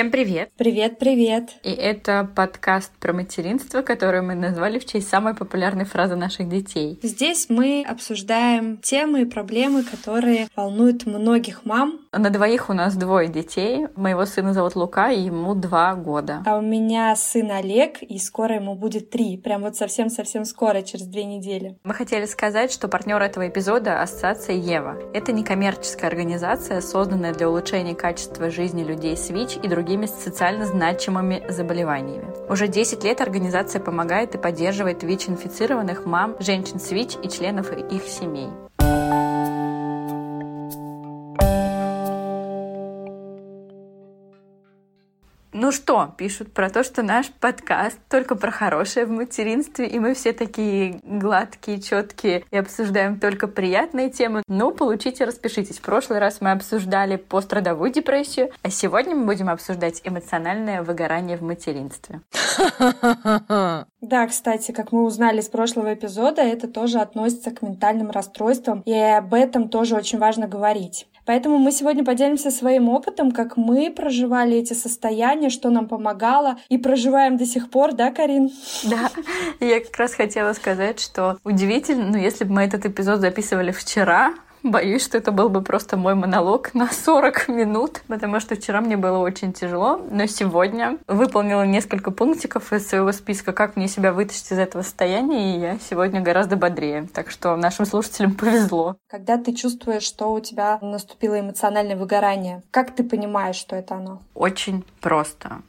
Всем привет! Привет-привет! И это подкаст про материнство, который мы назвали в честь самой популярной фразы наших детей. Здесь мы обсуждаем темы и проблемы, которые волнуют многих мам. На двоих у нас двое детей. Моего сына зовут Лука, и ему два года. А у меня сын Олег, и скоро ему будет три. Прям вот совсем-совсем скоро, через две недели. Мы хотели сказать, что партнер этого эпизода — Ассоциация Ева. Это некоммерческая организация, созданная для улучшения качества жизни людей с ВИЧ и других другими социально значимыми заболеваниями. Уже 10 лет организация помогает и поддерживает ВИЧ-инфицированных мам, женщин с ВИЧ и членов их семей. Ну что, пишут про то, что наш подкаст только про хорошее в материнстве, и мы все такие гладкие, четкие и обсуждаем только приятные темы. Ну, получите, распишитесь. В прошлый раз мы обсуждали пострадовую депрессию, а сегодня мы будем обсуждать эмоциональное выгорание в материнстве. Да, кстати, как мы узнали с прошлого эпизода, это тоже относится к ментальным расстройствам, и об этом тоже очень важно говорить. Поэтому мы сегодня поделимся своим опытом, как мы проживали эти состояния, что нам помогало, и проживаем до сих пор, да, Карин? Да, я как раз хотела сказать, что удивительно, ну, если бы мы этот эпизод записывали вчера, Боюсь, что это был бы просто мой монолог на 40 минут, потому что вчера мне было очень тяжело, но сегодня выполнила несколько пунктиков из своего списка, как мне себя вытащить из этого состояния, и я сегодня гораздо бодрее. Так что нашим слушателям повезло. Когда ты чувствуешь, что у тебя наступило эмоциональное выгорание, как ты понимаешь, что это оно? Очень просто.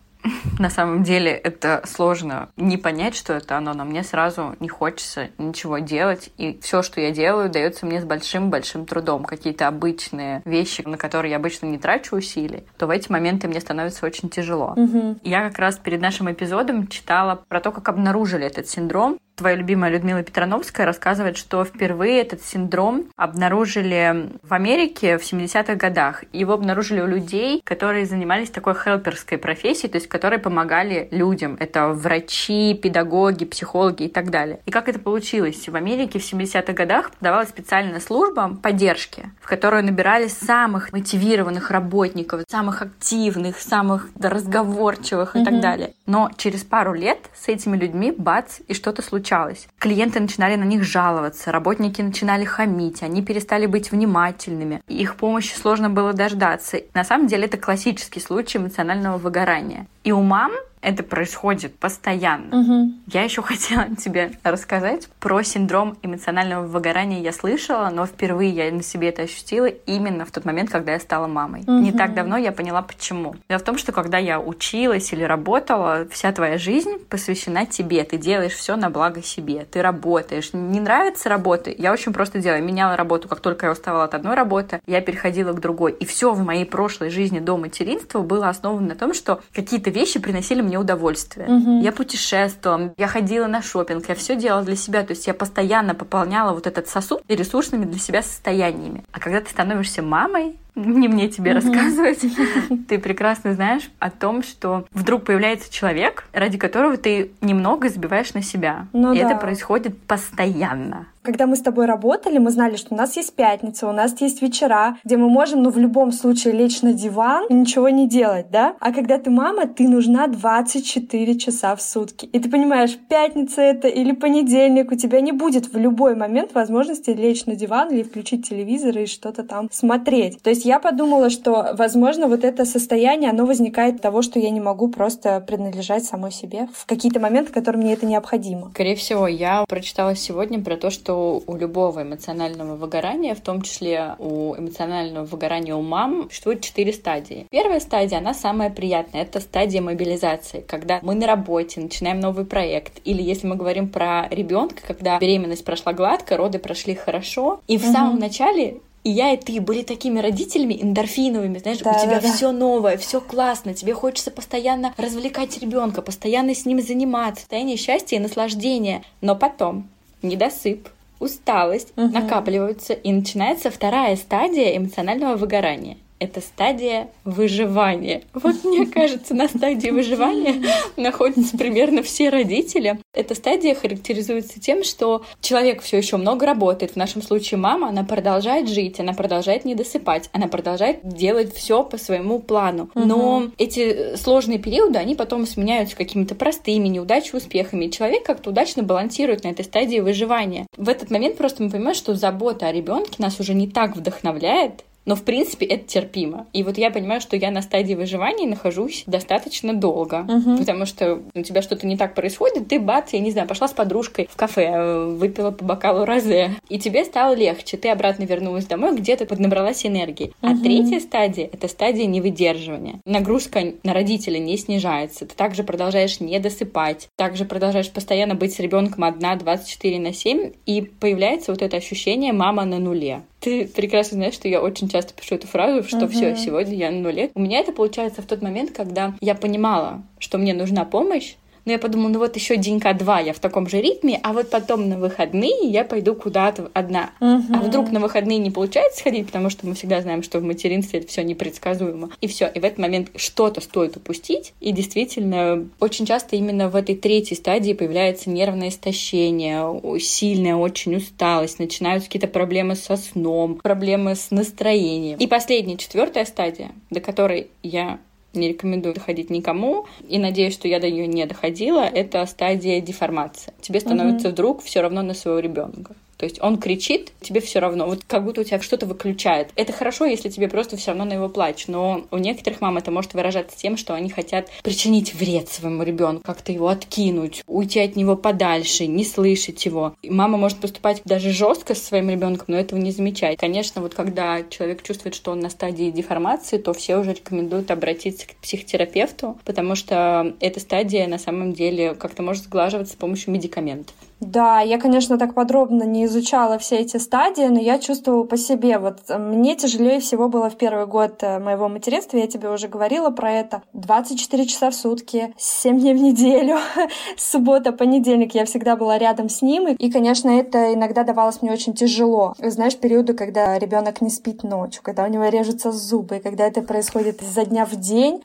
На самом деле это сложно не понять, что это оно, но мне сразу не хочется ничего делать, и все, что я делаю, дается мне с большим-большим трудом. Какие-то обычные вещи, на которые я обычно не трачу усилий, то в эти моменты мне становится очень тяжело. Угу. Я как раз перед нашим эпизодом читала про то, как обнаружили этот синдром, твоя любимая Людмила Петрановская рассказывает, что впервые этот синдром обнаружили в Америке в 70-х годах. Его обнаружили у людей, которые занимались такой хелперской профессией, то есть которые помогали людям. Это врачи, педагоги, психологи и так далее. И как это получилось? В Америке в 70-х годах подавалась специальная служба поддержки, в которую набирали самых мотивированных работников, самых активных, самых разговорчивых и mm-hmm. так далее. Но через пару лет с этими людьми бац, и что-то случилось случалось. Клиенты начинали на них жаловаться, работники начинали хамить, они перестали быть внимательными, их помощи сложно было дождаться. На самом деле это классический случай эмоционального выгорания. И у мам это происходит постоянно. Угу. Я еще хотела тебе рассказать про синдром эмоционального выгорания. Я слышала, но впервые я на себе это ощутила именно в тот момент, когда я стала мамой. Угу. Не так давно я поняла, почему. Дело в том, что когда я училась или работала, вся твоя жизнь посвящена тебе. Ты делаешь все на благо себе. Ты работаешь. Не нравится работа? Я очень просто делаю. Меняла работу, как только я уставала от одной работы, я переходила к другой. И все в моей прошлой жизни до материнства было основано на том, что какие-то вещи приносили мне мне удовольствие. Угу. Я путешествовала, я ходила на шопинг, я все делала для себя. То есть я постоянно пополняла вот этот сосуд ресурсными для себя состояниями. А когда ты становишься мамой, не мне тебе рассказывать. Ты прекрасно знаешь о том, что вдруг появляется человек, ради которого ты немного забиваешь на себя. Ну, и да. это происходит постоянно. Когда мы с тобой работали, мы знали, что у нас есть пятница, у нас есть вечера, где мы можем, ну, в любом случае лечь на диван и ничего не делать, да? А когда ты мама, ты нужна 24 часа в сутки. И ты понимаешь, пятница это или понедельник, у тебя не будет в любой момент возможности лечь на диван или включить телевизор и что-то там смотреть. То есть я подумала, что, возможно, вот это состояние, оно возникает от того, что я не могу просто принадлежать самой себе в какие-то моменты, в которые мне это необходимо. Скорее всего, я прочитала сегодня про то, что что у любого эмоционального выгорания, в том числе у эмоционального выгорания у мам, существует четыре стадии. Первая стадия, она самая приятная, это стадия мобилизации, когда мы на работе, начинаем новый проект, или если мы говорим про ребенка, когда беременность прошла гладко, роды прошли хорошо, и в угу. самом начале и я и ты были такими родителями эндорфиновыми, знаешь, да, у тебя да, все да. новое, все классно, тебе хочется постоянно развлекать ребенка, постоянно с ним заниматься, состояние счастья и наслаждения. Но потом недосып, усталость угу. накапливаются, и начинается вторая стадия эмоционального выгорания. Это стадия выживания. Вот мне кажется, на стадии выживания находятся примерно все родители. Эта стадия характеризуется тем, что человек все еще много работает. В нашем случае мама, она продолжает жить, она продолжает не досыпать, она продолжает делать все по своему плану. Но эти сложные периоды, они потом сменяются какими-то простыми неудачами, успехами. И человек как-то удачно балансирует на этой стадии выживания. В этот момент просто мы понимаем, что забота о ребенке нас уже не так вдохновляет, но, в принципе, это терпимо. И вот я понимаю, что я на стадии выживания нахожусь достаточно долго. Угу. Потому что у тебя что-то не так происходит, ты бац, я не знаю, пошла с подружкой в кафе, выпила по бокалу розе. И тебе стало легче. Ты обратно вернулась домой, где-то поднабралась энергии. Угу. А третья стадия — это стадия невыдерживания. Нагрузка на родителя не снижается. Ты также продолжаешь не досыпать. Также продолжаешь постоянно быть с ребенком одна 24 на 7. И появляется вот это ощущение «мама на нуле». Ты прекрасно знаешь, что я очень часто пишу эту фразу, что uh-huh. все, сегодня я на нуле. У меня это получается в тот момент, когда я понимала, что мне нужна помощь, но я подумала, ну вот еще денька два я в таком же ритме, а вот потом на выходные я пойду куда-то одна. Угу. А вдруг на выходные не получается сходить, потому что мы всегда знаем, что в материнстве это все непредсказуемо. И все. И в этот момент что-то стоит упустить. И действительно, очень часто именно в этой третьей стадии появляется нервное истощение, сильная очень усталость, начинаются какие-то проблемы со сном, проблемы с настроением. И последняя, четвертая стадия, до которой я не рекомендую доходить никому, и надеюсь, что я до нее не доходила, это стадия деформации. Тебе становится угу. вдруг все равно на своего ребенка. То есть он кричит, тебе все равно, вот как будто у тебя что-то выключает. Это хорошо, если тебе просто все равно на его плач, но у некоторых мам это может выражаться тем, что они хотят причинить вред своему ребенку, как-то его откинуть, уйти от него подальше, не слышать его. И мама может поступать даже жестко со своим ребенком, но этого не замечать. Конечно, вот когда человек чувствует, что он на стадии деформации, то все уже рекомендуют обратиться к психотерапевту, потому что эта стадия на самом деле как-то может сглаживаться с помощью медикаментов. Да, я, конечно, так подробно не изучала все эти стадии, но я чувствовала по себе. Вот э, мне тяжелее всего было в первый год э, моего материнства, я тебе уже говорила про это. 24 часа в сутки, 7 дней в неделю, суббота, понедельник, я всегда была рядом с ним. И, конечно, это иногда давалось мне очень тяжело. Знаешь, периоды, когда ребенок не спит ночью, когда у него режутся зубы, когда это происходит изо дня в день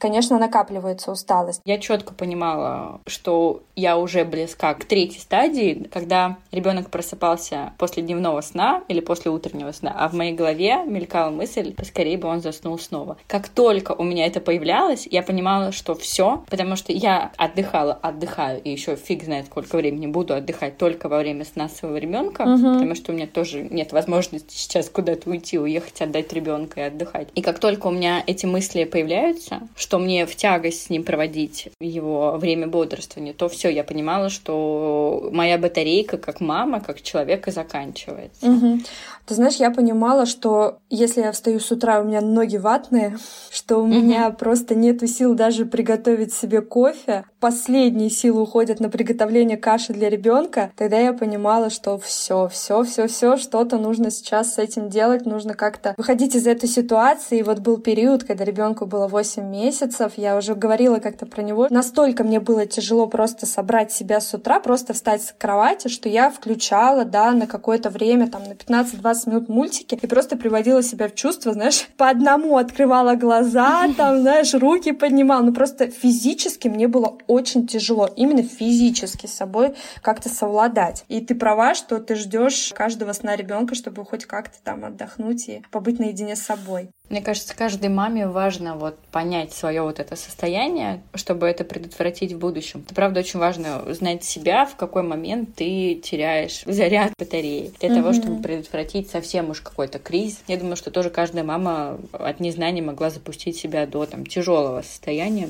конечно, накапливается усталость. Я четко понимала, что я уже близка к третьей стадии, когда ребенок просыпался после дневного сна или после утреннего сна, а в моей голове мелькала мысль, поскорее бы он заснул снова. Как только у меня это появлялось, я понимала, что все, потому что я отдыхала, отдыхаю, и еще фиг знает, сколько времени буду отдыхать только во время сна своего ребенка, угу. потому что у меня тоже нет возможности сейчас куда-то уйти, уехать, отдать ребенка и отдыхать. И как только у меня эти мысли появляются, что мне в тягость с ним проводить его время бодрствования, то все, я понимала, что моя батарейка как мама, как человека заканчивается. Угу. Ты знаешь, я понимала, что если я встаю с утра, у меня ноги ватные, что у угу. меня просто нету сил даже приготовить себе кофе, последние силы уходят на приготовление каши для ребенка, тогда я понимала, что все, все, все, все, что-то нужно сейчас с этим делать, нужно как-то выходить из этой ситуации. И вот был период, когда ребенку было 8 месяцев, я уже говорила как-то про него. Настолько мне было тяжело просто собрать себя с утра, просто встать с кровати, что я включала, да, на какое-то время, там, на 15-20 минут мультики и просто приводила себя в чувство, знаешь, по одному открывала глаза, там, знаешь, руки поднимала. Ну, просто физически мне было очень тяжело, именно физически с собой как-то совладать. И ты права, что ты ждешь каждого сна ребенка, чтобы хоть как-то там отдохнуть и побыть наедине с собой. Мне кажется, каждой маме важно вот понять свое вот это состояние, чтобы это предотвратить в будущем. Это правда очень важно знать себя, в какой момент ты теряешь заряд батареи для mm-hmm. того, чтобы предотвратить совсем уж какой-то кризис. Я думаю, что тоже каждая мама от незнания могла запустить себя до там тяжелого состояния.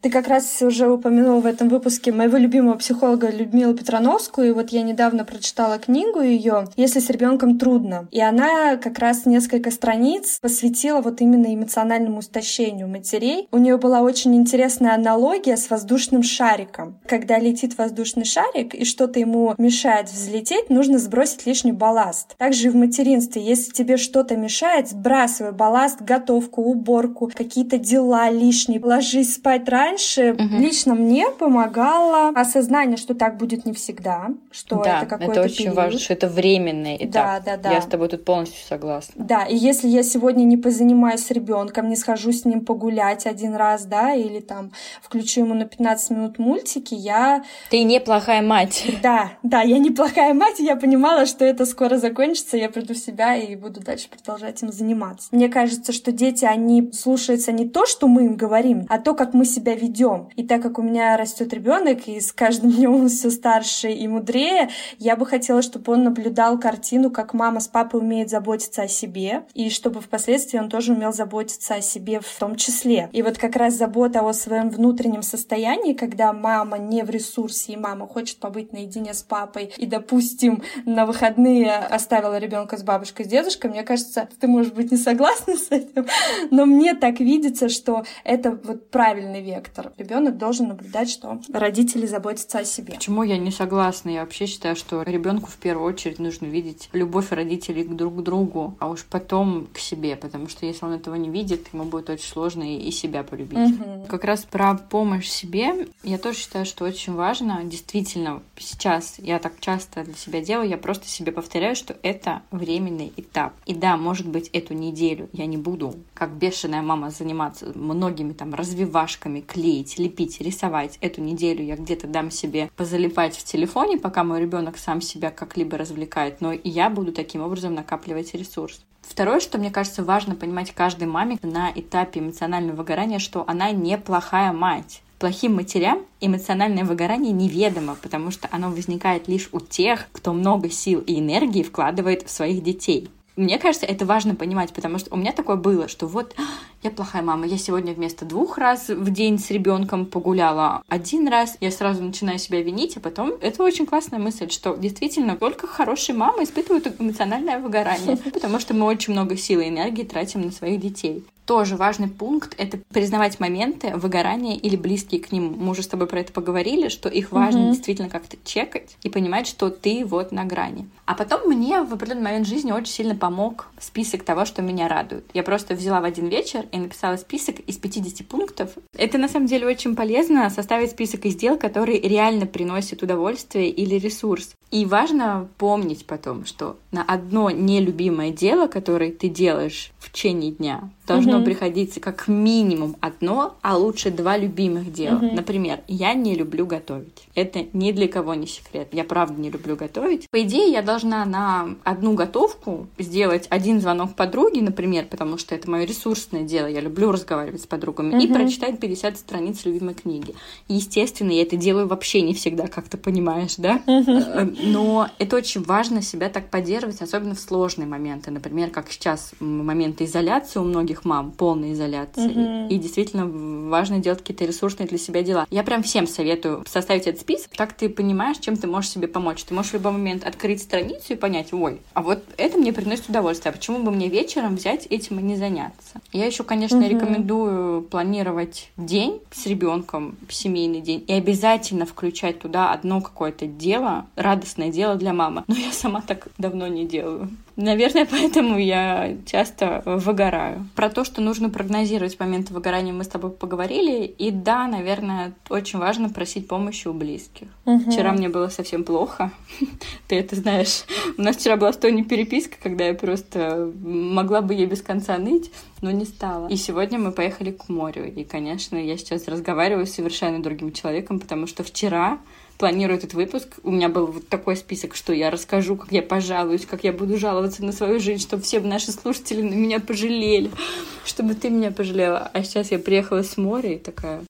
Ты как раз уже упомянул в этом выпуске моего любимого психолога Людмилу Петрановскую, и вот я недавно прочитала книгу ее «Если с ребенком трудно». И она как раз несколько страниц посвятила вот именно эмоциональному истощению матерей. У нее была очень интересная аналогия с воздушным шариком. Когда летит воздушный шарик и что-то ему мешает взлететь, нужно сбросить лишний балласт. Также и в материнстве, если тебе что-то мешает, сбрасывай балласт, готовку, уборку, какие-то дела лишние, ложись спать рано, раньше угу. лично мне помогало осознание, что так будет не всегда, что да, это какой-то это очень период. важно, что это временный этап. Да, да, да. Я с тобой тут полностью согласна. Да, и если я сегодня не позанимаюсь с ребенком, не схожу с ним погулять один раз, да, или там включу ему на 15 минут мультики, я... Ты неплохая мать. Да, да, я неплохая мать, и я понимала, что это скоро закончится, я приду в себя и буду дальше продолжать им заниматься. Мне кажется, что дети, они слушаются не то, что мы им говорим, а то, как мы себя ведем. И так как у меня растет ребенок, и с каждым днем он все старше и мудрее, я бы хотела, чтобы он наблюдал картину, как мама с папой умеет заботиться о себе, и чтобы впоследствии он тоже умел заботиться о себе в том числе. И вот как раз забота о своем внутреннем состоянии, когда мама не в ресурсе, и мама хочет побыть наедине с папой, и, допустим, на выходные оставила ребенка с бабушкой, с дедушкой, мне кажется, ты, может быть, не согласна с этим, но мне так видится, что это вот правильный вектор. Ребенок должен наблюдать, что родители заботятся о себе. Почему я не согласна? Я вообще считаю, что ребенку в первую очередь нужно видеть любовь родителей друг к другу, а уж потом к себе, потому что если он этого не видит, ему будет очень сложно и себя полюбить. Угу. Как раз про помощь себе я тоже считаю, что очень важно. Действительно, сейчас я так часто для себя делаю, я просто себе повторяю, что это временный этап. И да, может быть, эту неделю я не буду, как бешеная мама, заниматься многими там развивашками, клеить, лепить, рисовать. Эту неделю я где-то дам себе позалипать в телефоне, пока мой ребенок сам себя как-либо развлекает, но и я буду таким образом накапливать ресурс. Второе, что мне кажется важно понимать каждой маме на этапе эмоционального выгорания, что она неплохая мать. Плохим матерям эмоциональное выгорание неведомо, потому что оно возникает лишь у тех, кто много сил и энергии вкладывает в своих детей. Мне кажется, это важно понимать, потому что у меня такое было, что вот я плохая мама, я сегодня вместо двух раз в день с ребенком погуляла один раз, я сразу начинаю себя винить, а потом это очень классная мысль, что действительно только хорошие мамы испытывают эмоциональное выгорание, потому что мы очень много сил и энергии тратим на своих детей тоже важный пункт — это признавать моменты выгорания или близкие к ним. Мы уже с тобой про это поговорили, что их важно mm-hmm. действительно как-то чекать и понимать, что ты вот на грани. А потом мне в определенный момент жизни очень сильно помог список того, что меня радует. Я просто взяла в один вечер и написала список из 50 пунктов. Это на самом деле очень полезно составить список из дел, которые реально приносят удовольствие или ресурс. И важно помнить потом, что на одно нелюбимое дело, которое ты делаешь в течение дня, должно угу. приходиться как минимум одно, а лучше два любимых дела. Угу. Например, я не люблю готовить. Это ни для кого не секрет. Я правда не люблю готовить. По идее, я должна на одну готовку сделать один звонок подруге, например, потому что это мое ресурсное дело. Я люблю разговаривать с подругами угу. и прочитать 50 страниц любимой книги. Естественно, я это делаю вообще не всегда, как ты понимаешь, да? Угу. Но это очень важно себя так поддерживать, особенно в сложные моменты. Например, как сейчас моменты изоляции у многих мам, полной изоляции. Угу. И действительно важно делать какие-то ресурсные для себя дела. Я прям всем советую составить этот список. Так ты понимаешь, чем ты можешь себе помочь. Ты можешь в любой момент открыть страницу и понять, ой, а вот это мне приносит удовольствие. А почему бы мне вечером взять этим и не заняться? Я еще, конечно, угу. рекомендую планировать день с ребенком, семейный день, и обязательно включать туда одно какое-то дело, радостное дело для мамы. Но я сама так давно не делаю. Наверное, поэтому я часто выгораю. Про то, что нужно прогнозировать моменты выгорания, мы с тобой поговорили. И да, наверное, очень важно просить помощи у близких. Угу. Вчера мне было совсем плохо. Ты это знаешь. У нас вчера была стойная переписка, когда я просто могла бы ей без конца ныть, но не стала. И сегодня мы поехали к морю. И, конечно, я сейчас разговариваю с совершенно другим человеком, потому что вчера планирую этот выпуск, у меня был вот такой список, что я расскажу, как я пожалуюсь, как я буду жаловаться на свою жизнь, чтобы все наши слушатели на меня пожалели, чтобы ты меня пожалела. А сейчас я приехала с моря и такая,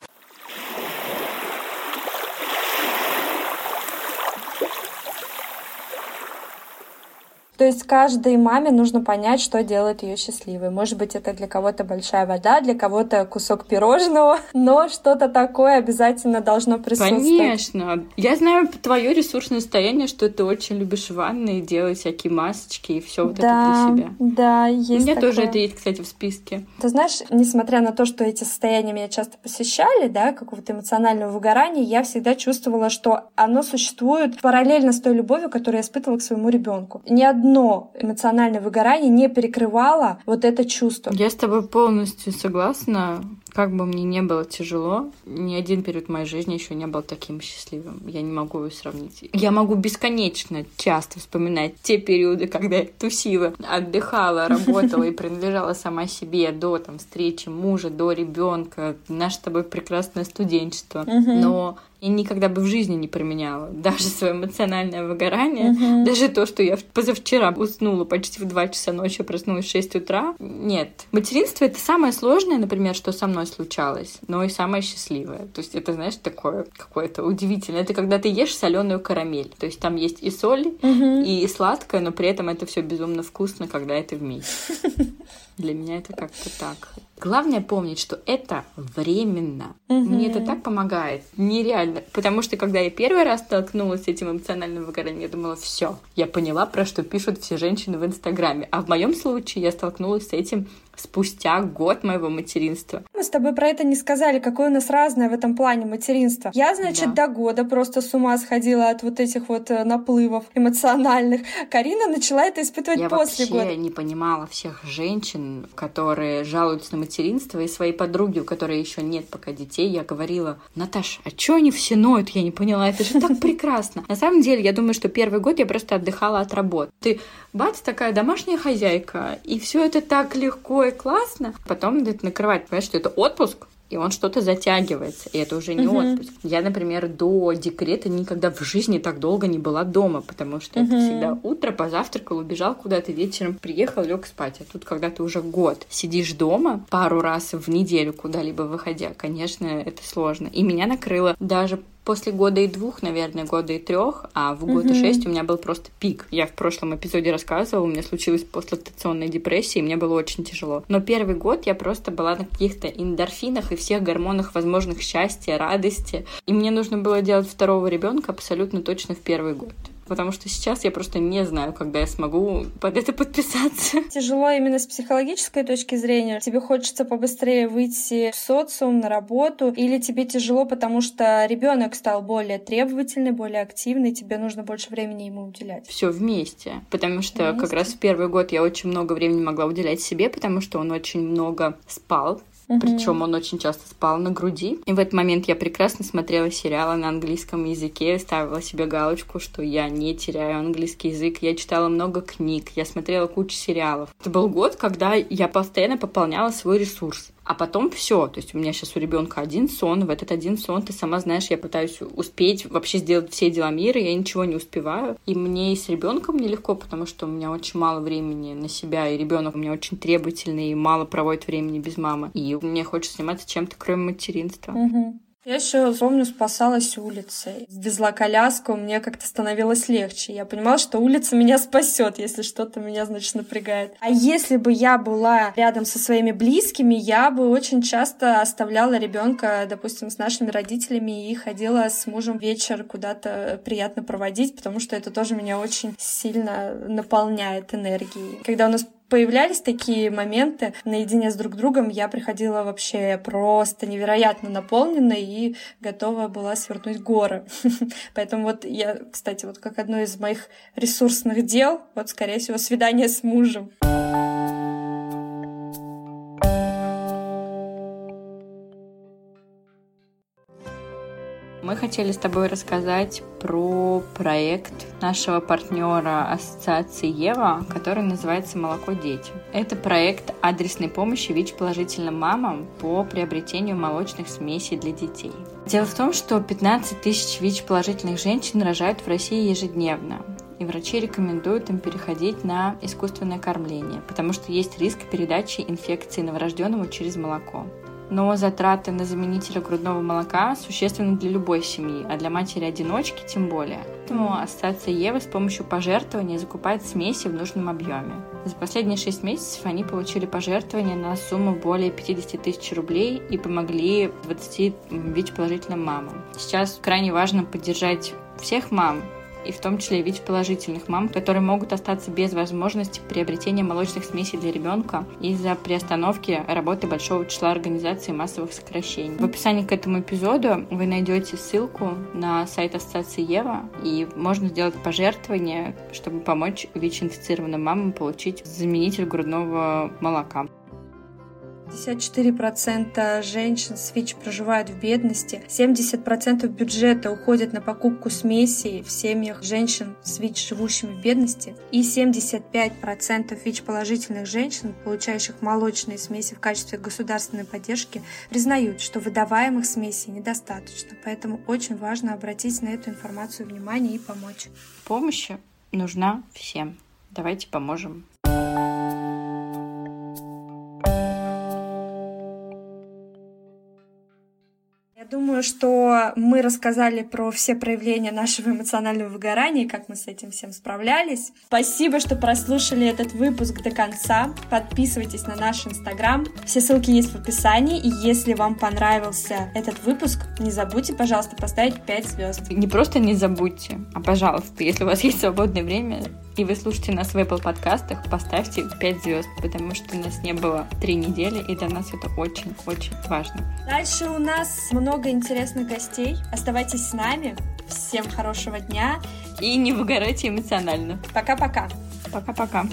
То есть каждой маме нужно понять, что делает ее счастливой. Может быть, это для кого-то большая вода, для кого-то кусок пирожного, но что-то такое обязательно должно присутствовать. Конечно. Я знаю твое ресурсное состояние, что ты очень любишь ванны, делать всякие масочки и все вот да, это для себя. Да, есть У меня такое. тоже это есть, кстати, в списке. Ты знаешь, несмотря на то, что эти состояния меня часто посещали, да, какого-то эмоционального выгорания, я всегда чувствовала, что оно существует параллельно с той любовью, которую я испытывала к своему ребенку. Ни одно одно эмоциональное выгорание не перекрывало вот это чувство. Я с тобой полностью согласна. Как бы мне не было тяжело, ни один период моей жизни еще не был таким счастливым. Я не могу его сравнить. Я могу бесконечно часто вспоминать те периоды, когда я тусила, отдыхала, работала и принадлежала сама себе до там, встречи мужа, до ребенка, наше с тобой прекрасное студенчество. Но я никогда бы в жизни не применяла. Даже свое эмоциональное выгорание, uh-huh. даже то, что я позавчера уснула почти в 2 часа ночи, проснулась в 6 утра. Нет. Материнство — это самое сложное, например, что со мной случалось, но и самое счастливое. То есть это, знаешь, такое какое-то удивительное. Это когда ты ешь соленую карамель. То есть там есть и соль, uh-huh. и сладкое, но при этом это все безумно вкусно, когда это вместе. Для меня это как-то так. Главное помнить, что это временно. Угу. Мне это так помогает. Нереально. Потому что когда я первый раз столкнулась с этим эмоциональным выгоранием, я думала, все, я поняла, про что пишут все женщины в Инстаграме. А в моем случае я столкнулась с этим спустя год моего материнства. Мы с тобой про это не сказали, какое у нас разное в этом плане материнство. Я, значит, да. до года просто с ума сходила от вот этих вот э, наплывов эмоциональных. Карина начала это испытывать я после года. Я вообще не понимала всех женщин, которые жалуются на материнство, и своей подруги, у которой еще нет пока детей, я говорила, Наташ, а что они все ноют? Я не поняла, это же так прекрасно. На самом деле, я думаю, что первый год я просто отдыхала от работы. Ты, бац, такая домашняя хозяйка, и все это так легко и классно. Потом это накрывать, понимаешь, что это отпуск, и он что-то затягивается, и это уже не uh-huh. отпуск. Я, например, до декрета никогда в жизни так долго не была дома, потому что uh-huh. это всегда утро, позавтракал, убежал куда-то, вечером приехал, лег спать. А тут, когда ты уже год сидишь дома, пару раз в неделю куда-либо выходя, конечно, это сложно. И меня накрыло даже после года и двух, наверное, года и трех, а в год mm-hmm. и шесть у меня был просто пик. Я в прошлом эпизоде рассказывала, у меня случилась постлактационная депрессия, и мне было очень тяжело. Но первый год я просто была на каких-то эндорфинах и всех гормонах возможных счастья, радости. И мне нужно было делать второго ребенка абсолютно точно в первый год потому что сейчас я просто не знаю, когда я смогу под это подписаться. Тяжело именно с психологической точки зрения. Тебе хочется побыстрее выйти в социум, на работу, или тебе тяжело, потому что ребенок стал более требовательный, более активный, тебе нужно больше времени ему уделять? Все вместе, потому что вместе. как раз в первый год я очень много времени могла уделять себе, потому что он очень много спал, Угу. Причем он очень часто спал на груди. И в этот момент я прекрасно смотрела сериалы на английском языке, ставила себе галочку, что я не теряю английский язык. Я читала много книг, я смотрела кучу сериалов. Это был год, когда я постоянно пополняла свой ресурс. А потом все. То есть у меня сейчас у ребенка один сон. В этот один сон, ты сама знаешь, я пытаюсь успеть вообще сделать все дела мира, я ничего не успеваю. И мне и с ребенком нелегко, потому что у меня очень мало времени на себя, и ребенок у меня очень требовательный и мало проводит времени без мамы. И мне хочется заниматься чем-то, кроме материнства. Угу. Я еще помню, спасалась улицей. Везла коляску, мне как-то становилось легче. Я понимала, что улица меня спасет, если что-то меня, значит, напрягает. А если бы я была рядом со своими близкими, я бы очень часто оставляла ребенка, допустим, с нашими родителями и ходила с мужем вечер куда-то приятно проводить, потому что это тоже меня очень сильно наполняет энергией. Когда у нас появлялись такие моменты наедине с друг другом, я приходила вообще просто невероятно наполненной и готова была свернуть горы. Поэтому вот я, кстати, вот как одно из моих ресурсных дел, вот, скорее всего, свидание с мужем. Мы хотели с тобой рассказать про проект нашего партнера Ассоциации Ева, который называется «Молоко детям». Это проект адресной помощи ВИЧ-положительным мамам по приобретению молочных смесей для детей. Дело в том, что 15 тысяч ВИЧ-положительных женщин рожают в России ежедневно и врачи рекомендуют им переходить на искусственное кормление, потому что есть риск передачи инфекции новорожденному через молоко но затраты на заменителя грудного молока существенны для любой семьи, а для матери-одиночки тем более. Поэтому Ассоциация Евы с помощью пожертвований закупает смеси в нужном объеме. За последние 6 месяцев они получили пожертвования на сумму более 50 тысяч рублей и помогли 20 ВИЧ-положительным мамам. Сейчас крайне важно поддержать всех мам, и в том числе ВИЧ-положительных мам, которые могут остаться без возможности приобретения молочных смесей для ребенка из-за приостановки работы большого числа организаций массовых сокращений. В описании к этому эпизоду вы найдете ссылку на сайт Ассоциации Ева, и можно сделать пожертвование, чтобы помочь ВИЧ-инфицированным мамам получить заменитель грудного молока. 54% женщин с ВИЧ проживают в бедности, 70% бюджета уходит на покупку смесей в семьях женщин с ВИЧ, живущими в бедности, и 75% ВИЧ-положительных женщин, получающих молочные смеси в качестве государственной поддержки, признают, что выдаваемых смесей недостаточно. Поэтому очень важно обратить на эту информацию внимание и помочь. Помощь нужна всем. Давайте поможем. Думаю, что мы рассказали про все проявления нашего эмоционального выгорания и как мы с этим всем справлялись. Спасибо, что прослушали этот выпуск до конца. Подписывайтесь на наш инстаграм. Все ссылки есть в описании. И если вам понравился этот выпуск, не забудьте, пожалуйста, поставить 5 звезд. Не просто не забудьте, а пожалуйста, если у вас есть свободное время, и вы слушаете нас в Apple подкастах, поставьте 5 звезд, потому что у нас не было 3 недели, и для нас это очень-очень важно. Дальше у нас много интересных гостей. Оставайтесь с нами. Всем хорошего дня. И не выгорайте эмоционально. Пока-пока. Пока-пока.